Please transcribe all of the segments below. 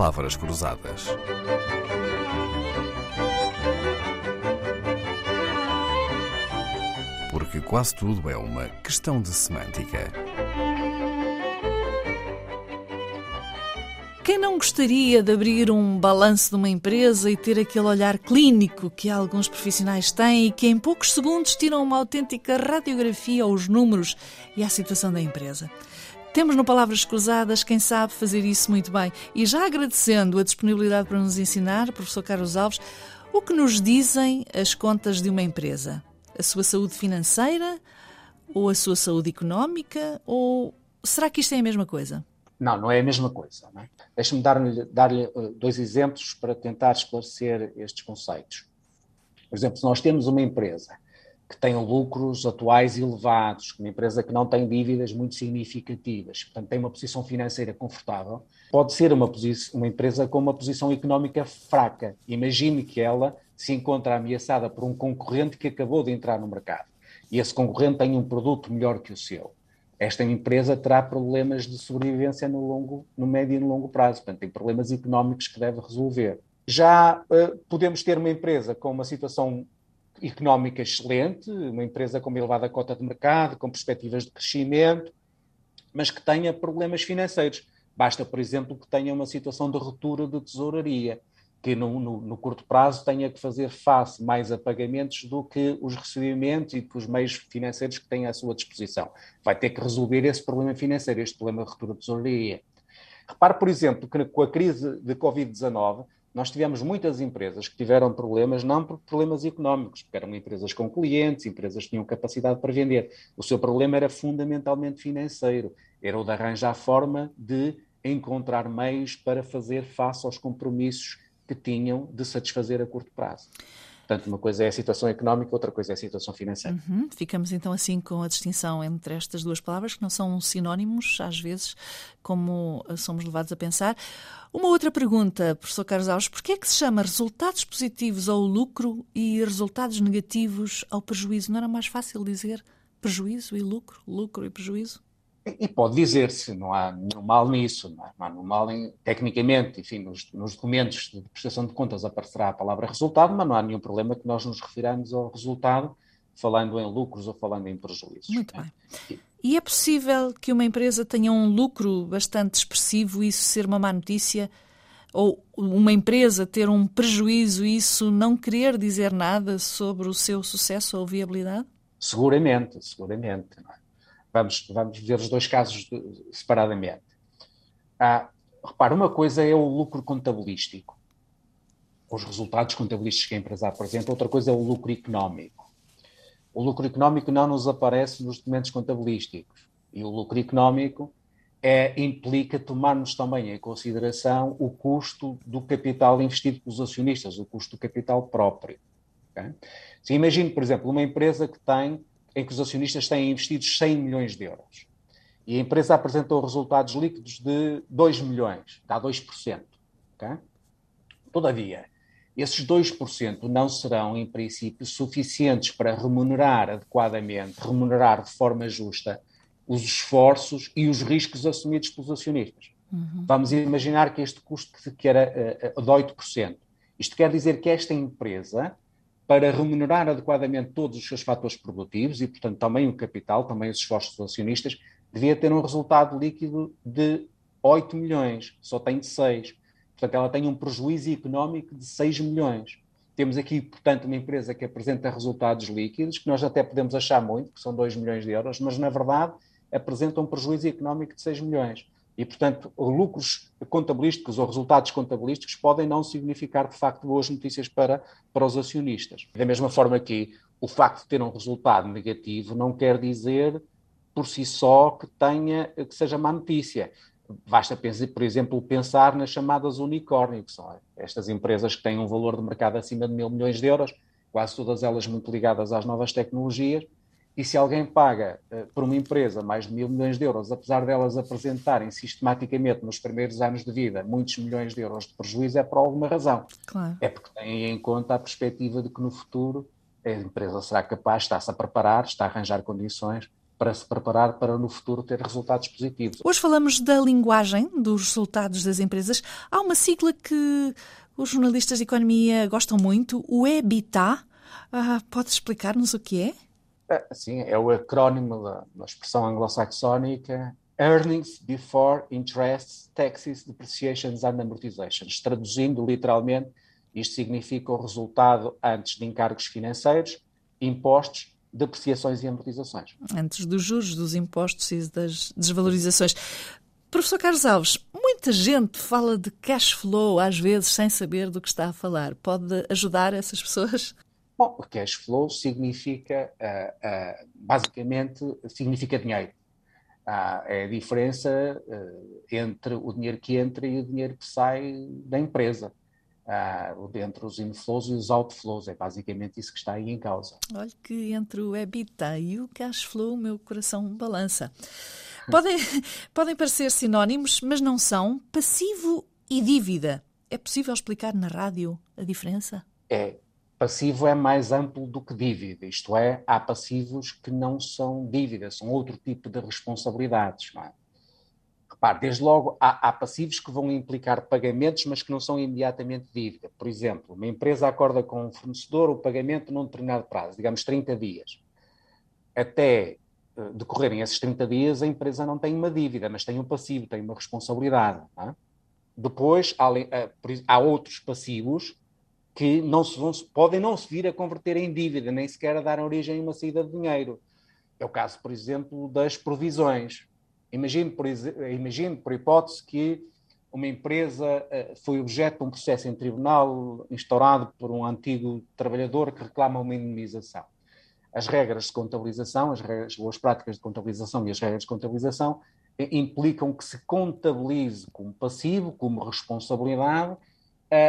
palavras cruzadas. Porque quase tudo é uma questão de semântica. Quem não gostaria de abrir um balanço de uma empresa e ter aquele olhar clínico que alguns profissionais têm e que em poucos segundos tiram uma autêntica radiografia aos números e à situação da empresa? Temos no Palavras Cruzadas quem sabe fazer isso muito bem. E já agradecendo a disponibilidade para nos ensinar, professor Carlos Alves, o que nos dizem as contas de uma empresa? A sua saúde financeira ou a sua saúde económica? Ou será que isto é a mesma coisa? Não, não é a mesma coisa. É? Deixe-me dar-lhe dar eh, dois exemplos para tentar esclarecer estes conceitos. Por exemplo, se nós temos uma empresa que tenham lucros atuais elevados, uma empresa que não tem dívidas muito significativas, portanto tem uma posição financeira confortável, pode ser uma, uma empresa com uma posição económica fraca. Imagine que ela se encontra ameaçada por um concorrente que acabou de entrar no mercado e esse concorrente tem um produto melhor que o seu. Esta empresa terá problemas de sobrevivência no, longo, no médio e no longo prazo, portanto, tem problemas económicos que deve resolver. Já uh, podemos ter uma empresa com uma situação económica excelente, uma empresa com uma elevada cota de mercado, com perspectivas de crescimento, mas que tenha problemas financeiros. Basta, por exemplo, que tenha uma situação de ruptura de tesouraria, que no, no, no, curto prazo tenha que fazer face mais a pagamentos do que os recebimentos e os meios financeiros que tem à sua disposição. Vai ter que resolver esse problema financeiro, este problema de ruptura de tesouraria. Repare, por exemplo, que com a crise de Covid-19, nós tivemos muitas empresas que tiveram problemas, não por problemas económicos, porque eram empresas com clientes, empresas que tinham capacidade para vender. O seu problema era fundamentalmente financeiro, era o de arranjar forma de encontrar meios para fazer face aos compromissos que tinham de satisfazer a curto prazo. Portanto, uma coisa é a situação económica, outra coisa é a situação financeira. Uhum. Ficamos então assim com a distinção entre estas duas palavras, que não são sinónimos, às vezes, como somos levados a pensar. Uma outra pergunta, professor Carlos Alves, porquê é que se chama resultados positivos ao lucro e resultados negativos ao prejuízo? Não era mais fácil dizer prejuízo e lucro, lucro e prejuízo? E pode dizer-se, não há nenhum mal nisso, não, é? não há nenhum mal em, tecnicamente, enfim, nos, nos, documentos de prestação de contas aparecerá a palavra resultado, mas não há nenhum problema que nós nos refiramos ao resultado falando em lucros ou falando em prejuízos. Muito é? bem. E é possível que uma empresa tenha um lucro bastante expressivo e isso ser uma má notícia? Ou uma empresa ter um prejuízo e isso não querer dizer nada sobre o seu sucesso ou viabilidade? Seguramente, seguramente. É? Vamos, vamos ver os dois casos de, separadamente. Ah, repara, uma coisa é o lucro contabilístico, os resultados contabilísticos que a empresa apresenta, outra coisa é o lucro económico. O lucro económico não nos aparece nos documentos contabilísticos e o lucro económico é, implica tomarmos também em consideração o custo do capital investido pelos acionistas, o custo do capital próprio. Okay? Se imagine, por exemplo, uma empresa que tem em que os acionistas têm investido 100 milhões de euros. E a empresa apresentou resultados líquidos de 2 milhões, dá 2%. Okay? Todavia, esses 2% não serão, em princípio, suficientes para remunerar adequadamente, remunerar de forma justa os esforços e os riscos assumidos pelos acionistas. Uhum. Vamos imaginar que este custo que era uh, de 8%. Isto quer dizer que esta empresa para remunerar adequadamente todos os seus fatores produtivos e, portanto, também o capital, também os esforços dos acionistas, devia ter um resultado líquido de 8 milhões, só tem de 6. Portanto, ela tem um prejuízo económico de 6 milhões. Temos aqui, portanto, uma empresa que apresenta resultados líquidos, que nós até podemos achar muito, que são 2 milhões de euros, mas, na verdade, apresenta um prejuízo económico de 6 milhões. E, portanto, lucros contabilísticos ou resultados contabilísticos podem não significar, de facto, boas notícias para, para os acionistas. Da mesma forma que o facto de ter um resultado negativo não quer dizer, por si só, que, tenha, que seja má notícia. Basta, por exemplo, pensar nas chamadas unicórnio, que são estas empresas que têm um valor de mercado acima de mil milhões de euros, quase todas elas muito ligadas às novas tecnologias, e se alguém paga uh, por uma empresa mais de mil milhões de euros, apesar delas apresentarem sistematicamente nos primeiros anos de vida muitos milhões de euros de prejuízo, é por alguma razão. Claro. É porque têm em conta a perspectiva de que no futuro a empresa será capaz, está-se a preparar, está a arranjar condições para se preparar para no futuro ter resultados positivos. Hoje falamos da linguagem dos resultados das empresas. Há uma sigla que os jornalistas de economia gostam muito, o EBITDA. Ah, pode explicar-nos o que é? É? Sim, é o acrónimo da, da expressão anglo-saxónica Earnings Before Interest, Taxes, Depreciations and Amortizations. Traduzindo literalmente, isto significa o resultado antes de encargos financeiros, impostos depreciações e amortizações. Antes dos juros, dos impostos e das desvalorizações. Professor Carlos Alves, muita gente fala de cash flow às vezes sem saber do que está a falar. Pode ajudar essas pessoas? Bom, o cash flow significa, uh, uh, basicamente, significa dinheiro. Uh, é a diferença entre o dinheiro que entra e o dinheiro que sai da empresa uh, entre os inflows e os outflows. É basicamente isso que está aí em causa. Olha que entre o EBITDA e o cash flow, o meu coração balança. Podem, podem parecer sinónimos, mas não são. Passivo e dívida. É possível explicar na rádio a diferença? É. Passivo é mais amplo do que dívida, isto é, há passivos que não são dívidas, são outro tipo de responsabilidades. Não é? Repare, desde logo, há, há, passivos que vão implicar pagamentos, mas que não são imediatamente dívida. Por exemplo, uma empresa acorda com um fornecedor o pagamento num determinado prazo, digamos 30 dias. Até uh, decorrerem esses 30 dias, a empresa não tem uma dívida, mas tem um passivo, tem uma responsabilidade. É? Depois, há, uh, há, outros passivos que não se vão, podem não se vir a converter em dívida, nem sequer a dar origem a uma saída de dinheiro. É o caso, por exemplo, das provisões Imagine por, por hipótese, que uma empresa eh, foi objeto de um processo em tribunal instaurado por um antigo trabalhador que reclama uma indemnização. As regras de contabilização, as, regras, as boas práticas de contabilização e as regras de contabilização eh, implicam que se contabilize como passivo, como responsabilidade,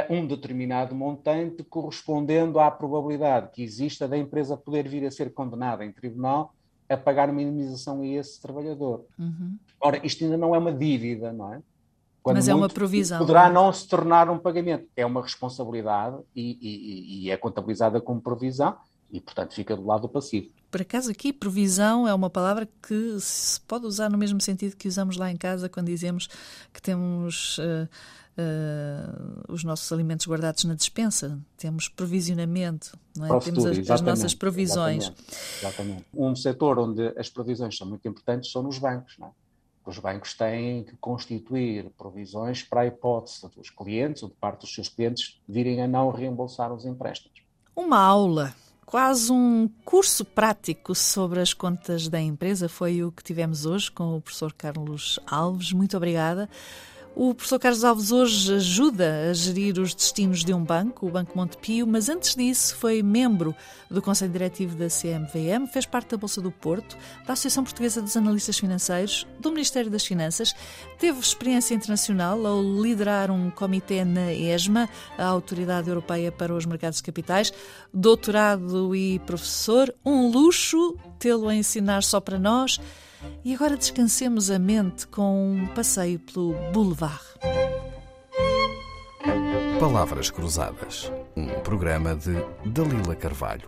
um determinado montante correspondendo à probabilidade que exista da empresa poder vir a ser condenada em tribunal a pagar uma indemnização a esse trabalhador. Uhum. Ora, isto ainda não é uma dívida, não é? Quando Mas é uma provisão. Poderá não se tornar um pagamento. É uma responsabilidade e, e, e é contabilizada como provisão e, portanto, fica do lado passivo. Por acaso, aqui, provisão é uma palavra que se pode usar no mesmo sentido que usamos lá em casa quando dizemos que temos. Uh, uh, os nossos alimentos guardados na despensa, temos provisionamento, não é? temos as, as, nossas provisões. Exatamente, exatamente. Um setor onde as provisões são muito importantes são nos bancos. Não é? Os bancos têm que constituir provisões para a hipótese dos clientes ou de parte dos seus clientes virem a não reembolsar os empréstimos. Uma aula quase um curso prático sobre as contas da empresa. Foi o que tivemos hoje com o professor Carlos Alves. Muito obrigada. O professor Carlos Alves hoje ajuda a gerir os destinos de um banco, o Banco Montepio, mas antes disso foi membro do Conselho Diretivo da CMVM, fez parte da Bolsa do Porto, da Associação Portuguesa dos Analistas Financeiros, do Ministério das Finanças, teve experiência internacional ao liderar um comitê na ESMA, a Autoridade Europeia para os Mercados de Capitais, doutorado e professor, um luxo tê-lo a ensinar só para nós. E agora descansemos a mente com um passeio pelo Boulevard. Palavras Cruzadas, um programa de Dalila Carvalho.